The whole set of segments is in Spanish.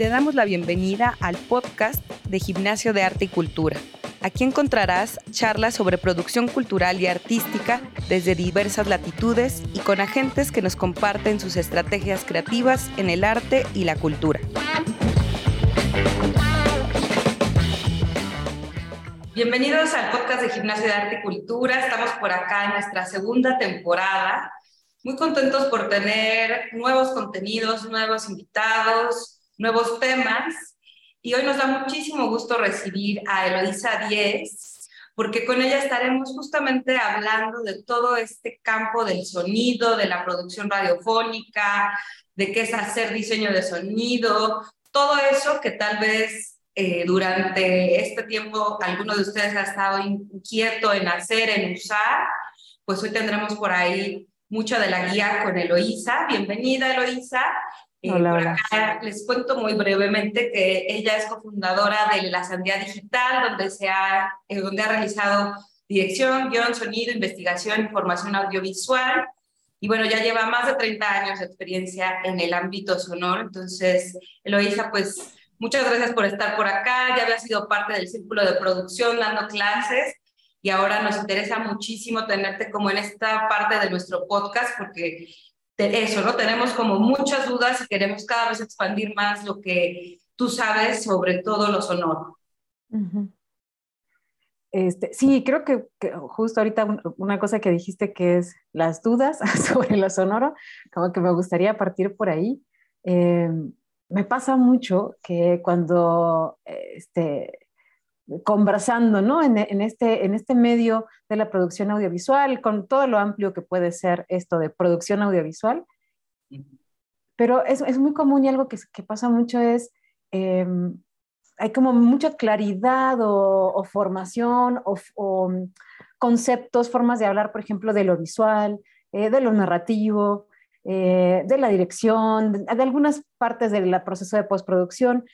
te damos la bienvenida al podcast de Gimnasio de Arte y Cultura. Aquí encontrarás charlas sobre producción cultural y artística desde diversas latitudes y con agentes que nos comparten sus estrategias creativas en el arte y la cultura. Bienvenidos al podcast de Gimnasio de Arte y Cultura. Estamos por acá en nuestra segunda temporada. Muy contentos por tener nuevos contenidos, nuevos invitados, nuevos temas. Y hoy nos da muchísimo gusto recibir a Eloisa Díez, porque con ella estaremos justamente hablando de todo este campo del sonido, de la producción radiofónica, de qué es hacer diseño de sonido, todo eso que tal vez eh, durante este tiempo alguno de ustedes ha estado inquieto en hacer, en usar, pues hoy tendremos por ahí mucho de la guía con Eloísa. Bienvenida, Eloísa. Eh, hola, Les cuento muy brevemente que ella es cofundadora de La Sandía Digital, donde, se ha, eh, donde ha realizado dirección, guion, sonido, investigación, información audiovisual. Y bueno, ya lleva más de 30 años de experiencia en el ámbito sonoro. Entonces, Eloísa, pues Muchas gracias por estar por acá. Ya había sido parte del círculo de producción dando clases y ahora nos interesa muchísimo tenerte como en esta parte de nuestro podcast porque eso, ¿no? Tenemos como muchas dudas y queremos cada vez expandir más lo que tú sabes sobre todo lo sonoro. Este, sí, creo que, justo ahorita una cosa que dijiste que es las dudas sobre lo sonoro, como que me gustaría partir por ahí. Eh, me pasa mucho que cuando este, conversando ¿no? en, este, en este medio de la producción audiovisual, con todo lo amplio que puede ser esto de producción audiovisual, pero es, es muy común y algo que, pasa mucho es, em, hay como mucha claridad o, formación o, conceptos, formas de hablar, por ejemplo, de lo visual, eh, de lo narrativo, eh, de la dirección, de, algunas partes del proceso de postproducción,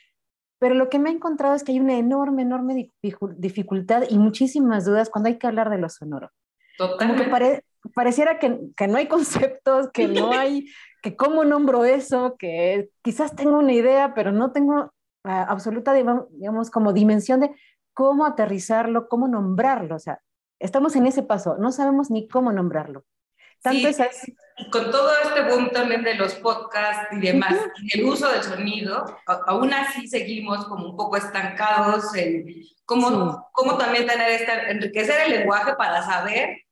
pero lo que me he encontrado es que hay una enorme, enorme dificultad y muchísimas dudas cuando hay que hablar de lo sonoro. Como que pareciera que, que, no hay conceptos, que no hay, que cómo nombro eso, que quizás tengo una idea, pero no tengo ah, absoluta, digamos, como dimensión de cómo aterrizarlo, cómo nombrarlo. O sea, estamos en ese paso, no sabemos ni cómo nombrarlo. Tanto es así y con todo este boom también de los podcasts y demás, el uso del sonido, aún así seguimos como un poco estancados en cómo, cómo también tener esta, enriquecer el lenguaje para saber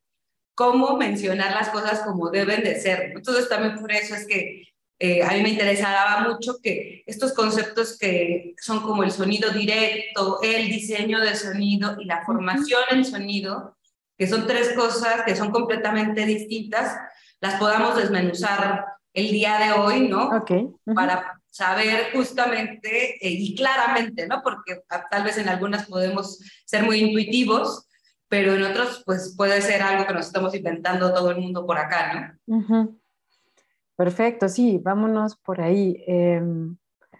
cómo mencionar las cosas como deben de ser. Entonces también por eso es que eh, a mí me interesaba mucho que estos conceptos que son como el sonido directo, el diseño de sonido y la formación en sonido, que son tres cosas que son completamente distintas, las podamos desmenuzar el día de hoy, ¿no? Para saber justamente eh, y claramente, ¿no? Porque tal vez en algunas podemos ser muy intuitivos, pero en otros pues puede ser algo que nos estamos inventando todo el mundo por acá, ¿no? Perfecto, sí, vámonos por ahí. Em,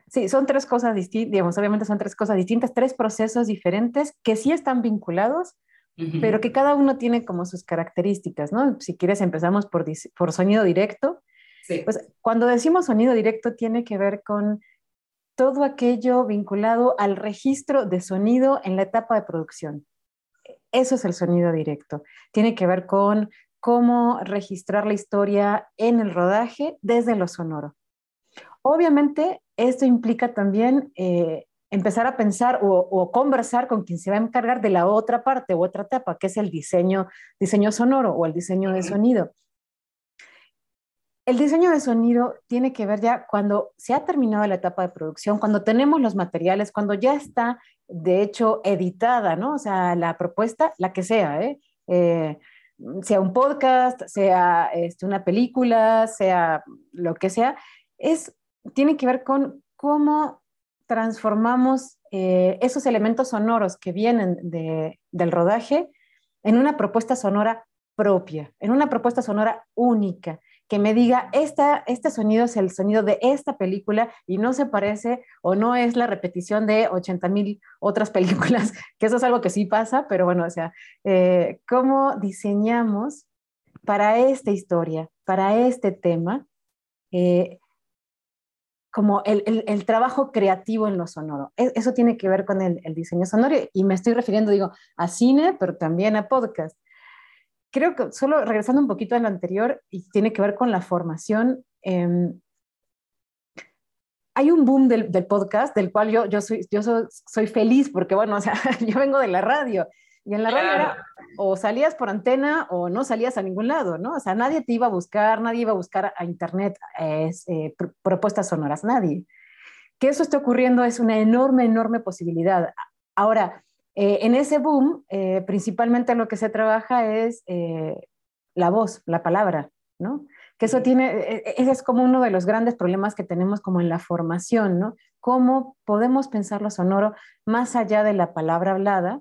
sí, son tres cosas distintas, digamos, obviamente son tres cosas distintas, tres procesos diferentes que sí están vinculados, pero que cada uno tiene como sus características, ¿no? Si quieres empezamos por, por sonido directo. Pues cuando decimos sonido directo tiene que ver con todo aquello vinculado al registro de sonido en la etapa de producción. Eso es el sonido directo. Tiene que ver con cómo registrar la historia en el rodaje desde lo sonoro. Obviamente, esto implica también eh, empezar a pensar o, conversar con quien se va a encargar de la otra parte o otra etapa, que es el diseño, diseño sonoro o el diseño de sonido. El diseño de sonido tiene que ver ya cuando se ha terminado la etapa de producción, cuando tenemos los materiales, cuando ya está, de hecho, editada, ¿no? O sea, la propuesta, la que sea, ¿eh? eh sea un podcast, sea este, una película, sea lo que sea, es, tiene que ver con cómo transformamos eh, esos elementos sonoros que vienen del rodaje en una propuesta sonora propia, en una propuesta sonora única, que me diga, este sonido es el sonido de esta película y no se parece o no es la repetición de 80 mil otras películas, que eso es algo que sí pasa, pero bueno, o sea, eh, ¿cómo diseñamos para esta historia, para este tema, eh, como el, trabajo creativo en lo sonoro. E, eso tiene que ver con el, diseño sonoro y me estoy refiriendo, digo, a cine, pero también a podcast. Creo que solo regresando un poquito a lo anterior y tiene que ver con la formación. Em, hay un boom del, podcast del cual yo, yo, soy, yo soy, feliz porque, bueno, o sea, yo vengo de la radio y en la radio era o salías por antena o no salías a ningún lado, ¿no? O sea, nadie te iba a buscar, nadie iba a buscar a internet eh, propuestas sonoras, nadie. Que eso esté ocurriendo es una enorme, enorme posibilidad. Ahora, eh, en ese boom, eh, principalmente lo que se trabaja es la voz, la palabra, ¿no? Que eso tiene, ese es como uno de los grandes problemas que tenemos como en la formación, ¿no? Cómo podemos pensar lo sonoro más allá de la palabra hablada,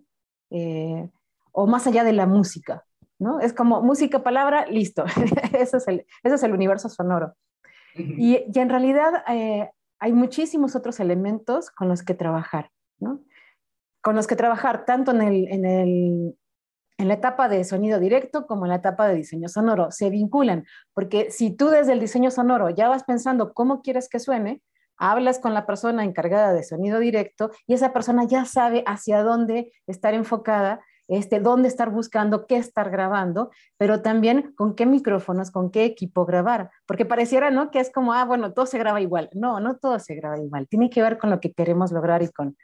eh, o más allá de la música, ¿no? Es como música, palabra, listo. eso, es el, eso es el universo sonoro. y, en realidad eh, hay muchísimos otros elementos con los que trabajar, ¿no? Con los que trabajar tanto en, el, en, el, en la etapa de sonido directo como en la etapa de diseño sonoro. Se vinculan, porque si tú desde el diseño sonoro ya vas pensando cómo quieres que suene, hablas con la persona encargada de sonido directo y esa persona ya sabe hacia dónde estar enfocada, este, dónde estar buscando, qué estar grabando, pero también con qué micrófonos, con qué equipo grabar, porque pareciera, ¿no? Que es como, ah, bueno, todo se graba igual. No, no todo se graba igual. Tiene que ver con lo que queremos lograr y con,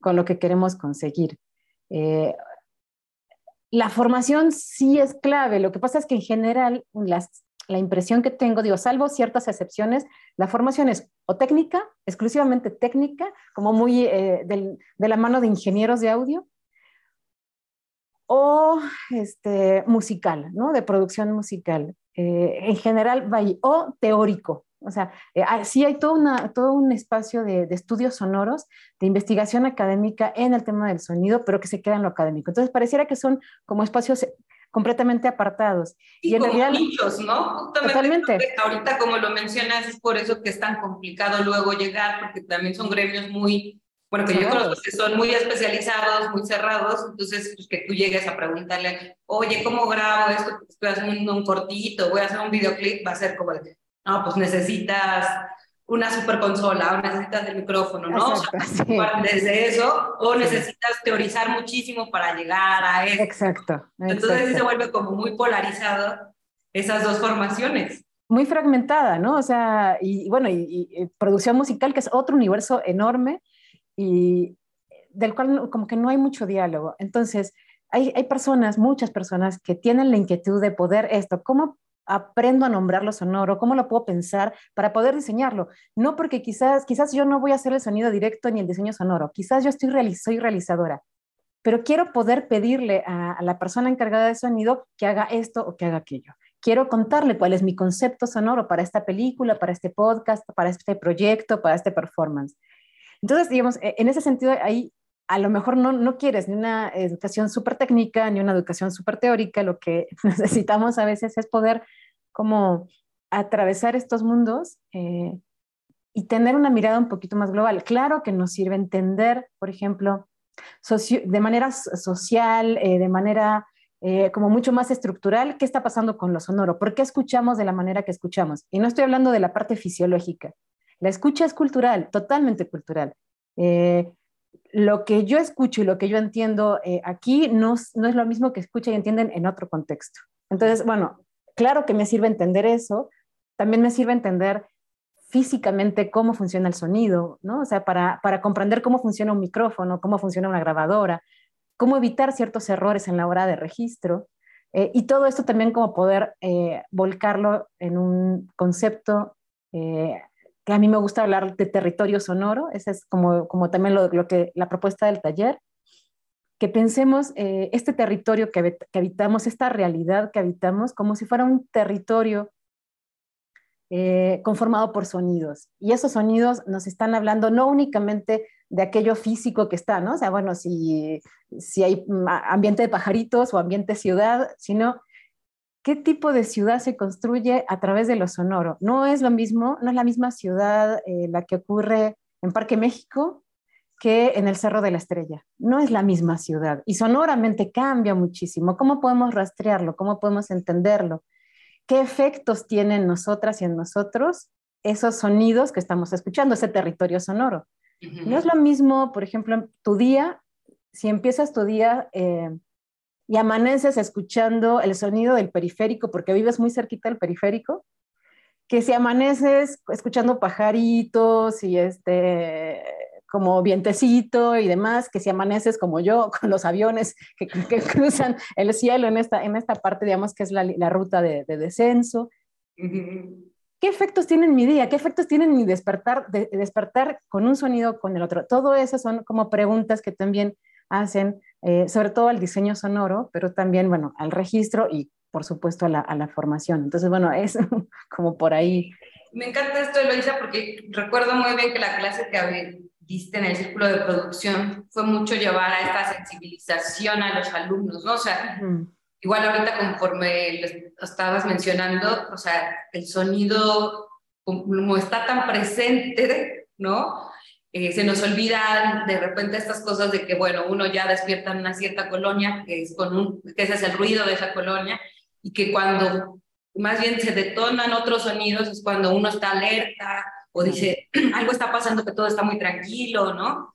con lo que queremos conseguir. Eh, la formación sí es clave. Lo que pasa es que en general las la impresión que tengo, digo, salvo ciertas excepciones, la formación es o técnica, exclusivamente técnica, como muy eh, de la mano de ingenieros de audio, o este, musical, ¿no? De producción musical. Eh, en general, o teórico. O sea, eh, sí hay todo, una, todo un espacio de, de, estudios sonoros, de investigación académica en el tema del sonido, pero que se queda en lo académico. Entonces, pareciera que son como espacios completamente apartados. y en como realidad, nichos, ¿no? totalmente. Ahorita, como lo mencionas, es por eso que es tan complicado luego llegar, porque también son gremios muy, bueno, que yo creo que son muy especializados, muy cerrados, entonces pues, que tú llegues a preguntarle, oye, ¿cómo grabo esto? Estoy haciendo un cortito, voy a hacer un videoclip, va a ser como, no, pues necesitas una super consola o necesitas el micrófono, ¿no? Desde eso, o necesitas teorizar muchísimo para llegar a eso. Exacto. Entonces se vuelve como muy polarizado esas dos formaciones. Muy fragmentada, ¿no? O sea, y, bueno, y, producción musical, que es otro universo enorme y del cual como que no hay mucho diálogo. Entonces, hay, hay personas, muchas personas que tienen la inquietud de poder esto, ¿cómo aprendo a nombrar lo sonoro, cómo lo puedo pensar para poder diseñarlo. No porque quizás, quizás yo no voy a hacer el sonido directo ni el diseño sonoro, quizás yo estoy soy realizadora, pero quiero poder pedirle a, la persona encargada de sonido que haga esto o que haga aquello. Quiero contarle cuál es mi concepto sonoro para esta película, para este podcast, para este proyecto, para este performance. Entonces, digamos, e, en ese sentido, ahí a lo mejor no, no quieres ni una educación súper técnica ni una educación súper teórica, lo que necesitamos a veces es poder como atravesar estos mundos eh, y tener una mirada un poquito más global. Claro que nos sirve entender, por ejemplo, de manera social, eh, de manera eh, como mucho más estructural, qué está pasando con lo sonoro, por qué escuchamos de la manera que escuchamos. Y no estoy hablando de la parte fisiológica. La escucha es cultural, totalmente cultural lo que yo escucho y lo que yo entiendo eh, aquí no, no, es lo mismo que escucha y entienden en otro contexto. Entonces, bueno, claro que me sirve entender eso, también me sirve entender físicamente cómo funciona el sonido, ¿no? O sea, para, para comprender cómo funciona un micrófono, cómo funciona una grabadora, cómo evitar ciertos errores en la hora de registro. Eh, y todo esto también como poder eh, volcarlo en un concepto que a mí me gusta hablar de territorio sonoro, esa es como, como también lo, lo que, la propuesta del taller, que pensemos eh, este territorio que, que, habitamos, esta realidad que habitamos, como si fuera un territorio eh, conformado por sonidos. Y esos sonidos nos están hablando no únicamente de aquello físico que está, ¿no? O sea, bueno, si, si hay ambiente de pajaritos o ambiente ciudad, sino ¿Qué tipo de ciudad se construye a través de lo sonoro? No es lo mismo, no es la misma ciudad eh, la que ocurre en Parque México que en el Cerro de la Estrella. No es la misma ciudad y sonoramente cambia muchísimo. ¿Cómo podemos rastrearlo? ¿Cómo podemos entenderlo? ¿Qué efectos tienen nosotras y en nosotros esos sonidos que estamos escuchando, ese territorio sonoro. No es lo mismo, por ejemplo, tu día, si empiezas tu día eh, y amaneces escuchando el sonido del periférico, porque vives muy cerquita del periférico, que si amaneces escuchando pajaritos y este como vientecito y demás, que si amaneces como yo con los aviones que, cruzan el cielo en esta, en esta parte, digamos que es la, la ruta de, de descenso. ¿Qué efectos tiene mi día? ¿Qué efectos tiene mi despertar, de, despertar con un sonido con el otro? Todo eso son como preguntas que también hacen, eh, sobre todo al diseño sonoro, pero también, bueno, al registro y, por supuesto, a la, a la formación. Entonces, bueno, es como por ahí. Me encanta esto, Eloisa, porque recuerdo muy bien que la clase que diste en el círculo de producción fue mucho llevar a esta sensibilización a los alumnos, ¿no? O sea, igual ahorita conforme estabas mencionando, o sea, el sonido como está tan presente, ¿no? Eh, se nos olvidan de repente estas cosas de que, bueno, uno ya despierta en una cierta colonia, que, es con un, que ese es el ruido de esa colonia, y que cuando más bien se detonan otros sonidos es cuando uno está alerta o dice, algo está pasando que todo está muy tranquilo, ¿no?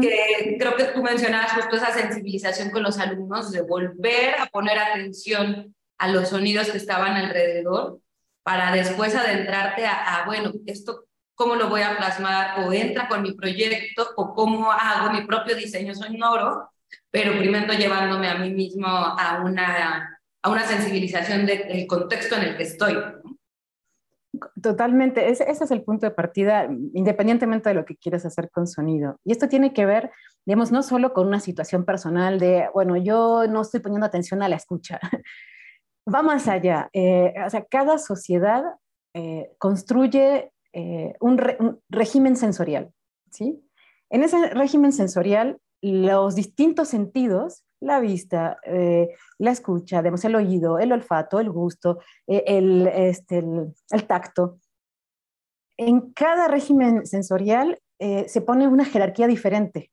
que creo que tú mencionabas justo esa sensibilización con los alumnos de volver a poner atención a los sonidos que estaban alrededor para después adentrarte a, bueno, esto cómo lo voy a plasmar o entra con mi proyecto o cómo hago mi propio diseño sonoro, pero primero llevándome a mí mismo a una, a una sensibilización del contexto en el que estoy. Totalmente, ese, ese, es el punto de partida, independientemente de lo que quieras hacer con sonido. Y esto tiene que ver, digamos, no solo con una situación personal de, bueno, yo no estoy poniendo atención a la escucha. Va más allá. Eh, o sea, cada sociedad eh, construye eh, un, régimen sensorial, ¿sí? En ese régimen sensorial, los distintos sentidos la vista, eh, la escucha, digamos, el oído, el olfato, el gusto, eh, el, este, el, tacto. En cada régimen sensorial se pone una jerarquía diferente,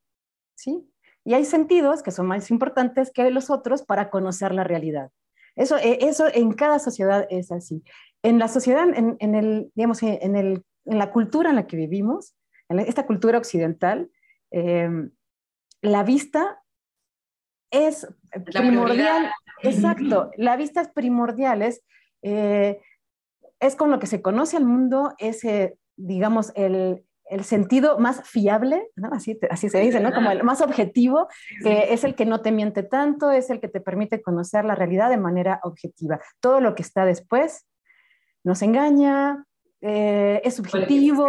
¿sí? Y hay sentidos que son más importantes que los otros para conocer la realidad. Eso, eso en cada sociedad es así. En la sociedad, en el, digamos, en, el, en, la cultura en la que vivimos, en esta cultura occidental, la vista es primordial. Exacto, la vista es primordial, es, eh, es con lo que se conoce al mundo, es, digamos, el, el, sentido más fiable, ¿no? así, así se dice, ¿no? como el más objetivo, que es el que no te miente tanto, es el que te permite conocer la realidad de manera objetiva. Todo lo que está después nos engaña, eh, es subjetivo.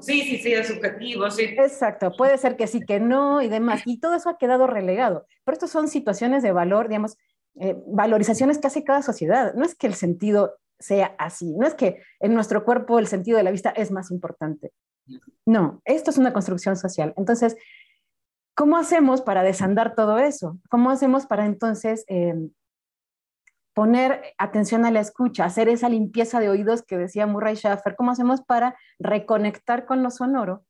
Sí, sí, sí, es subjetivo, sí. Exacto, puede ser que sí, que no y demás. Y todo eso ha quedado relegado. Pero estas son situaciones de valor, digamos, eh, valorizaciones que hace cada sociedad. No es que el sentido sea así, no es que en nuestro cuerpo el sentido de la vista es más importante. No, esto es una construcción social. Entonces, ¿cómo hacemos para desandar todo eso? ¿Cómo hacemos para entonces... Eh, poner atención a la escucha, hacer esa limpieza de oídos que decía Murray Schaffer, ¿cómo hacemos para reconectar con lo sonoro?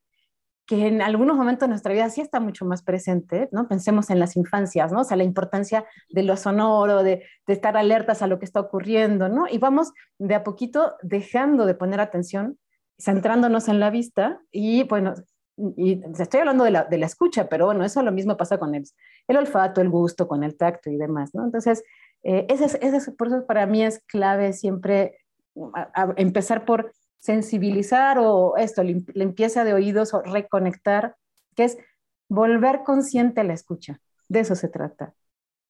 que en algunos momentos de nuestra vida sí está mucho más presente, ¿no? Pensemos en las infancias, ¿no? O sea, la importancia de lo sonoro, de, estar alertas a lo que está ocurriendo, ¿no? Y vamos de a poquito dejando de poner atención, centrándonos en la vista y, bueno, estoy hablando de la, de la escucha, pero bueno, eso lo mismo pasa con el, el olfato, el gusto, con el tacto y demás, ¿no? Entonces, eh, ese, ese, por eso para mí es clave siempre empezar por sensibilizar o esto, limpieza de oídos o reconectar, que es volver consciente a la escucha. De eso se trata.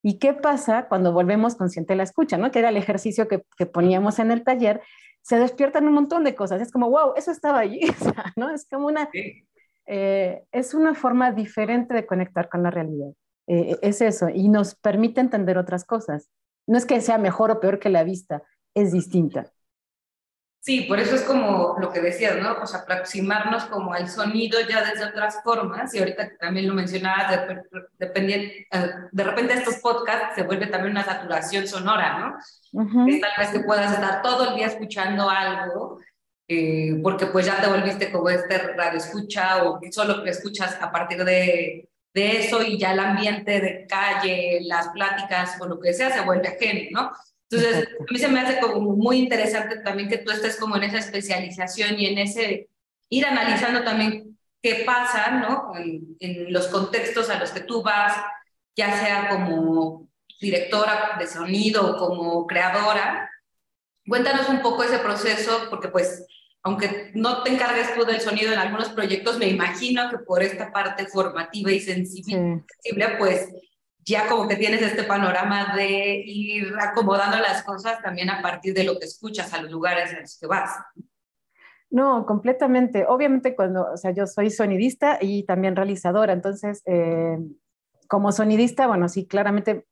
¿Y qué pasa cuando volvemos consciente a la escucha? ¿no? Que era el ejercicio que, que poníamos en el taller. Se despiertan un montón de cosas. Es como, wow, eso estaba allí. ¿no? Es como una, eh, es una forma diferente de conectar con la realidad. Eh, es eso. Y nos permite entender otras cosas. No es que sea mejor o peor que la vista, es distinta. Sí, por eso es como lo que decías, ¿no? Sea, aproximarnos como al sonido ya desde otras formas, y ahorita también lo mencionabas, de, eh, de repente estos podcasts se vuelve también una saturación sonora, ¿no? Uh tal vez que puedas estar todo el día escuchando algo, eh, porque pues ya te volviste como este radio escucha o solo que escuchas a partir de de eso y ya el ambiente de calle, las pláticas o lo que sea se vuelve ajeno, ¿no? Entonces, a mí se me hace como muy interesante también que tú estés como en esa especialización y en ese ir analizando también qué pasa, ¿no? En, en los contextos a los que tú vas, ya sea como directora de sonido o como creadora. Cuéntanos un poco ese proceso, porque pues, aunque no te encargues tú del sonido en algunos proyectos, me imagino que por esta parte formativa y sensible, pues ya como que tienes este panorama de ir acomodando las cosas también a partir de lo que escuchas a los lugares en los que vas. No, completamente. Obviamente cuando, o sea, yo soy sonidista y también realizadora, entonces, eh, como sonidista, bueno, sí, claramente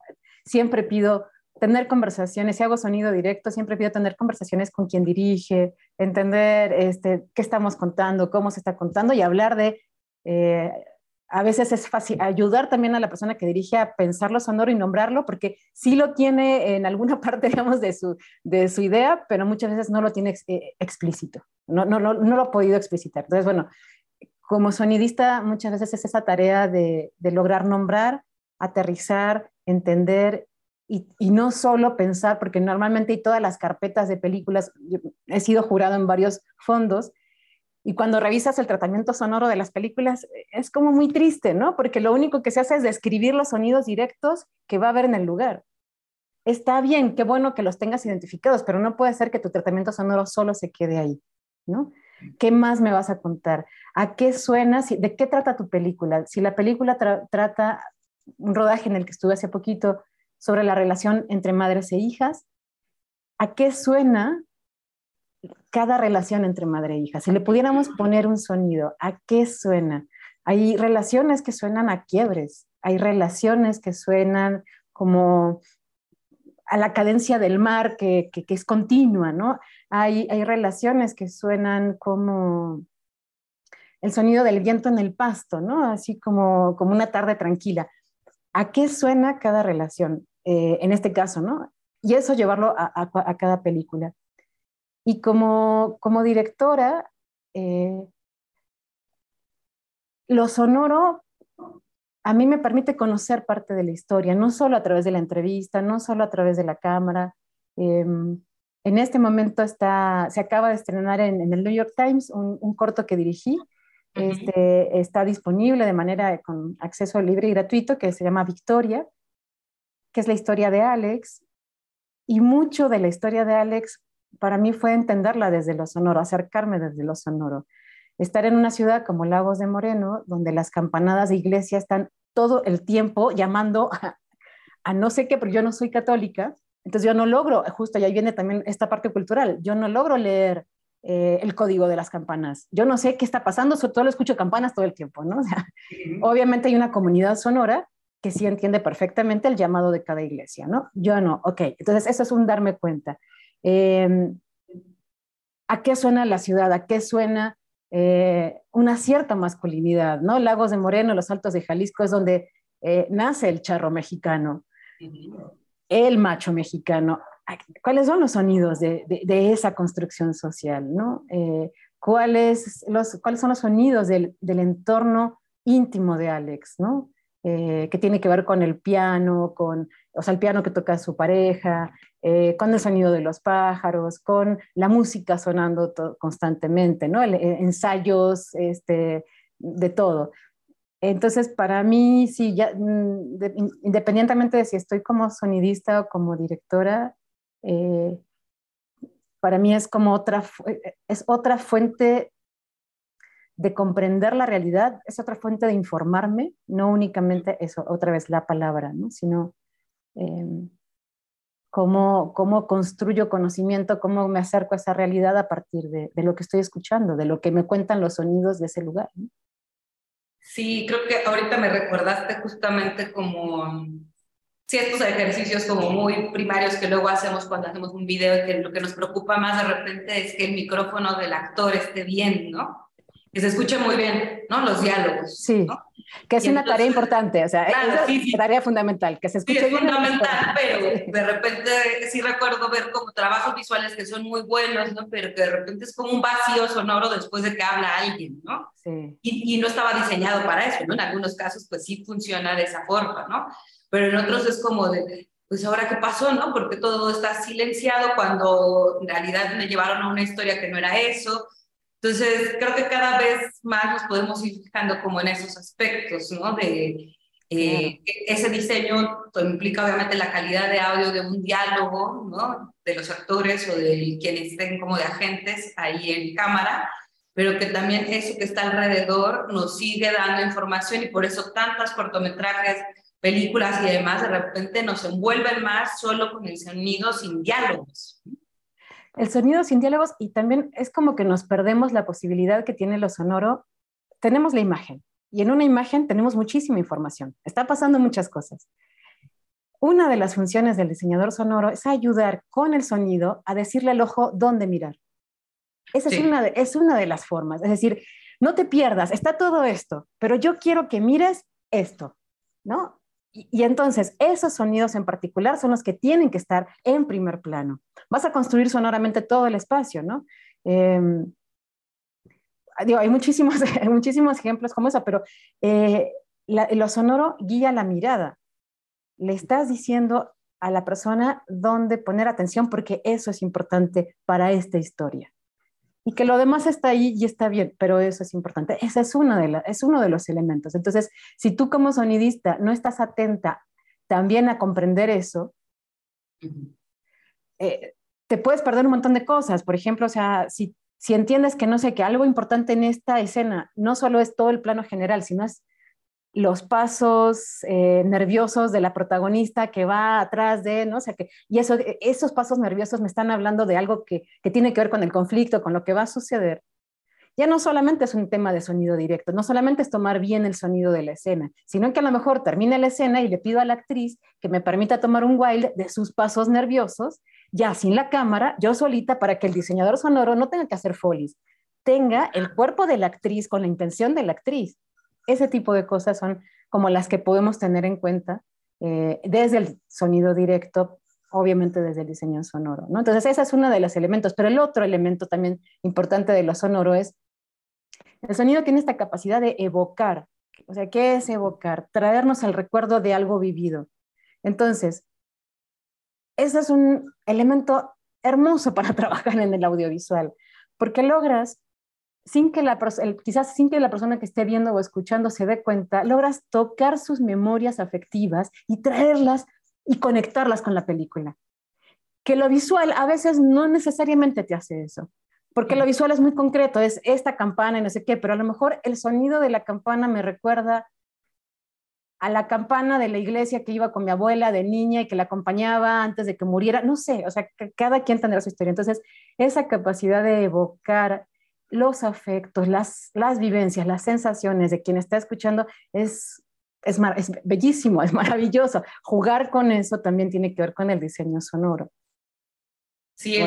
siempre pido tener conversaciones, si hago sonido directo, siempre pido tener conversaciones con quien dirige, entender este, qué estamos contando, cómo se está contando y hablar de eh, a veces es fácil ayudar también a la persona que dirige a pensar lo sonoro y nombrarlo, porque sí lo tiene en alguna parte, digamos, de su, de su idea, pero muchas veces no lo tiene eh, explícito, no, no, no, no, lo ha podido explicitar. Entonces, bueno, como sonidista muchas veces es esa tarea de lograr nombrar, aterrizar, entender y, no solo pensar, porque normalmente hay todas las carpetas de películas, he sido jurado en varios fondos, y cuando revisas el tratamiento sonoro de las películas, es como muy triste, ¿no? Porque lo único que se hace es describir los sonidos directos que va a haber en el lugar. Está bien, qué bueno que los tengas identificados, pero no puede ser que tu tratamiento sonoro solo se quede ahí, ¿no? ¿Qué más me vas a contar? ¿A qué suena? ¿De qué trata tu película? Si la película trata un rodaje en el que estuve hace poquito sobre la relación entre madres e hijas, ¿a qué suena cada relación entre madre e hija. Si le pudiéramos poner un sonido, ¿a qué suena? Hay relaciones que suenan a quiebres, hay relaciones que suenan como a la cadencia del mar que, es continua, ¿no? Hay, hay relaciones que suenan como el sonido del viento en el pasto, ¿no? Así como, como una tarde tranquila. ¿A qué suena cada relación? Eh, en este caso, ¿no? Y eso llevarlo a cada película. Y como, como directora, eh, lo sonoro a mí me permite conocer parte de la historia, no solo a través de la entrevista, no solo a través de la cámara. Em, en este momento está, se acaba de estrenar en, el New York Times un, corto que dirigí. este, está disponible de manera con acceso libre y gratuito que se llama Victoria, que es la historia de Alex. Y mucho de la historia de Alex para mí fue entenderla desde lo sonoro, acercarme desde lo sonoro. Estar en una ciudad como Lagos de Moreno, donde las campanadas de iglesia están todo el tiempo llamando a, no sé qué, pero yo no soy católica, entonces yo no logro, justo ahí viene también esta parte cultural, yo no logro leer eh, el código de las campanas. Yo no sé qué está pasando, sobre todo lo escucho campanas todo el tiempo, ¿no? obviamente hay una comunidad sonora que sí entiende perfectamente el llamado de cada iglesia, ¿no? Yo no, ok. Entonces eso es un darme cuenta. Em, ¿A qué suena la ciudad? ¿A qué suena eh, una cierta masculinidad? ¿no? Lagos de Moreno, los Altos de Jalisco es donde eh, nace el charro mexicano, el macho mexicano. ¿Cuáles son los sonidos de, esa construcción social? ¿no? Eh, ¿cuáles, los, ¿Cuáles son los sonidos del, del entorno íntimo de Alex? ¿no? Eh, que tiene que ver con el piano, con, o sea, el piano que toca su pareja, eh, con el sonido de los pájaros, con la música sonando constantemente, ¿no? Eh, ensayos, este, de todo. Entonces, para mí, sí, ya, mm, independientemente de si estoy como sonidista o como directora, para mí es como otra, es otra fuente de comprender la realidad, es otra fuente de informarme, no únicamente eso, otra vez la palabra, ¿no? sino em, cómo, cómo, construyo conocimiento, cómo me acerco a esa realidad a partir de, de, lo que estoy escuchando, de lo que me cuentan los sonidos de ese lugar. Sí, creo que ahorita me recordaste justamente como ciertos ejercicios como muy primarios que luego hacemos cuando hacemos un video que lo que nos preocupa más de repente es que el micrófono del actor esté bien, ¿no? Que se escuche muy bien, ¿no? Los diálogos. Sí, que es una tarea importante, o sea, es una tarea fundamental, que se escuche sí, es fundamental, pero de repente sí recuerdo ver como trabajos visuales que son muy buenos, ¿no? Pero que de repente es como un vacío sonoro después de que habla alguien, ¿no? Sí. Y, y no estaba diseñado para eso, ¿no? En algunos casos, pues sí funciona de esa forma, ¿no? Pero en otros es como de, pues ahora qué pasó, ¿no? Porque todo está silenciado cuando en realidad me llevaron a una historia que no era eso. Entonces, creo que cada vez más nos podemos ir fijando como en esos aspectos, ¿no? De eh, ese diseño implica obviamente la calidad de audio de un diálogo, ¿no? De los actores o de quienes estén como de agentes ahí en cámara, pero que también eso que está alrededor nos sigue dando información y por eso tantos cortometrajes películas y demás, de repente nos envuelven más solo con el sonido sin diálogos. El sonido sin diálogos y también es como que nos perdemos la posibilidad que tiene lo sonoro. Tenemos la imagen y en una imagen tenemos muchísima información. Está pasando muchas cosas. Una de las funciones del diseñador sonoro es ayudar con el sonido a decirle al ojo dónde mirar. Esa es, una de, es una de las formas. Es decir, no te pierdas, está todo esto, pero yo quiero que mires esto, ¿no? Y, entonces, esos sonidos en particular son los que tienen que estar en primer plano. Vas a construir sonoramente todo el espacio, ¿no? Em, hay muchísimos, muchísimos ejemplos como eso, pero eh, lo sonoro guía la mirada. Le estás diciendo a la persona dónde poner atención porque eso es importante para esta historia y que lo demás está ahí y está bien, pero eso es importante. Ese es, uno de es uno de los elementos. Entonces, si tú como sonidista no estás atenta también a comprender eso, eh, te puedes perder un montón de cosas. Por ejemplo, o sea, si, si entiendes que no sé, que algo importante en esta escena no solo es todo el plano general, sino es los pasos eh, nerviosos de la protagonista que va atrás de, ¿no? O sea, y eso, esos pasos nerviosos me están hablando de algo que, que, tiene que ver con el conflicto, con lo que va a suceder. Ya no solamente es un tema de sonido directo, no solamente es tomar bien el sonido de la escena, sino que a lo mejor termine la escena y le pido a la actriz que me permita tomar un wild de sus pasos nerviosos, ya sin la cámara, yo solita, para que el diseñador sonoro no tenga que hacer folies, tenga el cuerpo de la actriz con la intención de la actriz ese tipo de cosas son como las que podemos tener en cuenta eh, desde el sonido directo, obviamente desde el diseño sonoro. ¿no? Entonces, ese es uno de los elementos, pero el otro elemento también importante de lo sonoro es, el sonido tiene esta capacidad de evocar. O sea, ¿qué es evocar? Traernos el recuerdo de algo vivido. Entonces, ese es un elemento hermoso para trabajar en el audiovisual, porque logras sin que la, quizás sin que la persona que esté viendo o escuchando se dé cuenta, logras tocar sus memorias afectivas y traerlas y conectarlas con la película. Que lo visual a veces no necesariamente te hace eso, porque lo visual es muy concreto, es esta campana y no sé qué, pero a lo mejor el sonido de la campana me recuerda a la campana de la iglesia que iba con mi abuela de niña y que la acompañaba antes de que muriera, no sé, o sea, cada quien tendrá su historia. Entonces, esa capacidad de evocar los afectos, las, las vivencias, las sensaciones de quien está escuchando es, es, es bellísimo, es maravilloso. Jugar con eso también tiene que ver con el diseño sonoro. Sí,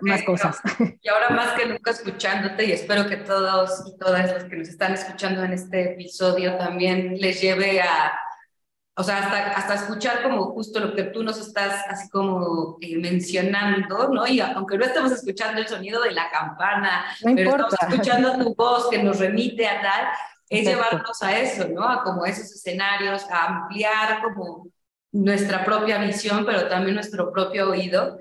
más cosas. Y ahora más que nunca escuchándote y espero que todos y todas los que nos están escuchando en este episodio también les lleve a, o sea, hasta, hasta escuchar como justo lo que tú nos estás así como eh, mencionando, ¿no? Y aunque no estemos escuchando el sonido de la campana, pero estamos escuchando tu voz que nos remite a tal, es llevarnos a eso, ¿no? A como esos escenarios, a ampliar como nuestra propia visión, pero también nuestro propio oído.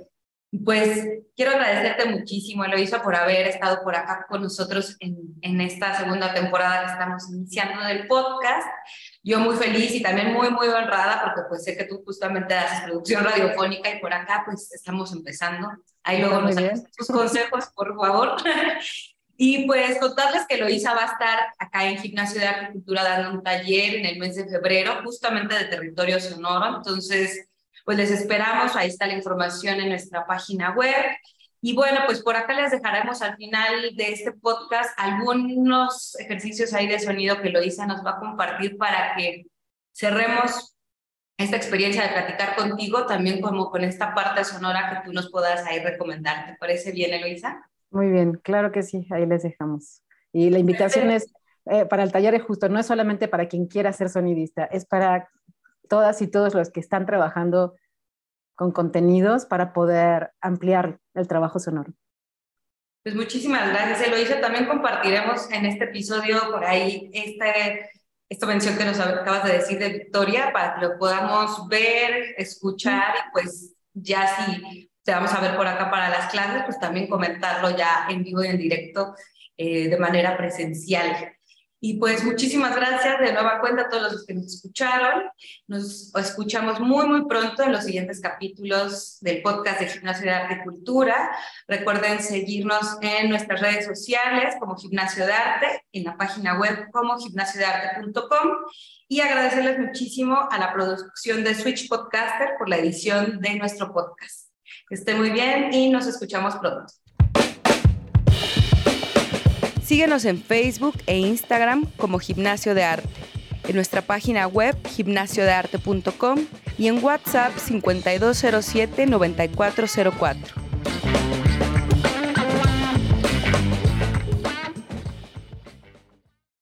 Pues quiero agradecerte muchísimo, Eloisa, por haber estado por acá con nosotros en, en esta segunda temporada que estamos iniciando del podcast yo muy feliz y también muy, muy honrada porque pues sé que tú justamente haces producción radiofónica y por acá pues estamos empezando. Ahí luego nos das tus consejos, por favor. y pues contarles que Loisa va a estar acá en Gimnasio de Agricultura dando un taller en el mes de febrero, justamente de territorio sonoro. Entonces, pues les esperamos. Ahí está la información en nuestra página web. Y bueno, pues por acá les dejaremos al final de este podcast algunos ejercicios ahí de sonido que Loisa nos va a compartir para que cerremos esta experiencia de platicar contigo, también como con esta parte sonora que tú nos puedas ahí recomendar. ¿Te parece bien, Eloisa? Muy bien, claro que sí, ahí les dejamos. Y la invitación es eh, para el taller es justo, no es solamente para quien quiera ser sonidista, es para todas y todos los que están trabajando con contenidos para poder ampliar el trabajo sonoro. Pues muchísimas gracias, Eloisa. También compartiremos en este episodio por ahí este, esta mención que nos acabas de decir de Victoria para que lo podamos ver, escuchar y pues ya si te vamos a ver por acá para las clases, pues también comentarlo ya en vivo y en directo eh, de manera presencial. Y pues muchísimas gracias de nueva cuenta a todos los que nos escucharon. Nos escuchamos muy, muy pronto en los siguientes capítulos del podcast de Gimnasio de Arte y Cultura. Recuerden seguirnos en nuestras redes sociales como Gimnasio de Arte, en la página web como gimnasiodearte.com y agradecerles muchísimo a la producción de Switch Podcaster por la edición de nuestro podcast. Que esté muy bien y nos escuchamos pronto. Síguenos en Facebook e Instagram como Gimnasio de Arte, en nuestra página web gimnasiodearte.com y en WhatsApp 5207-9404.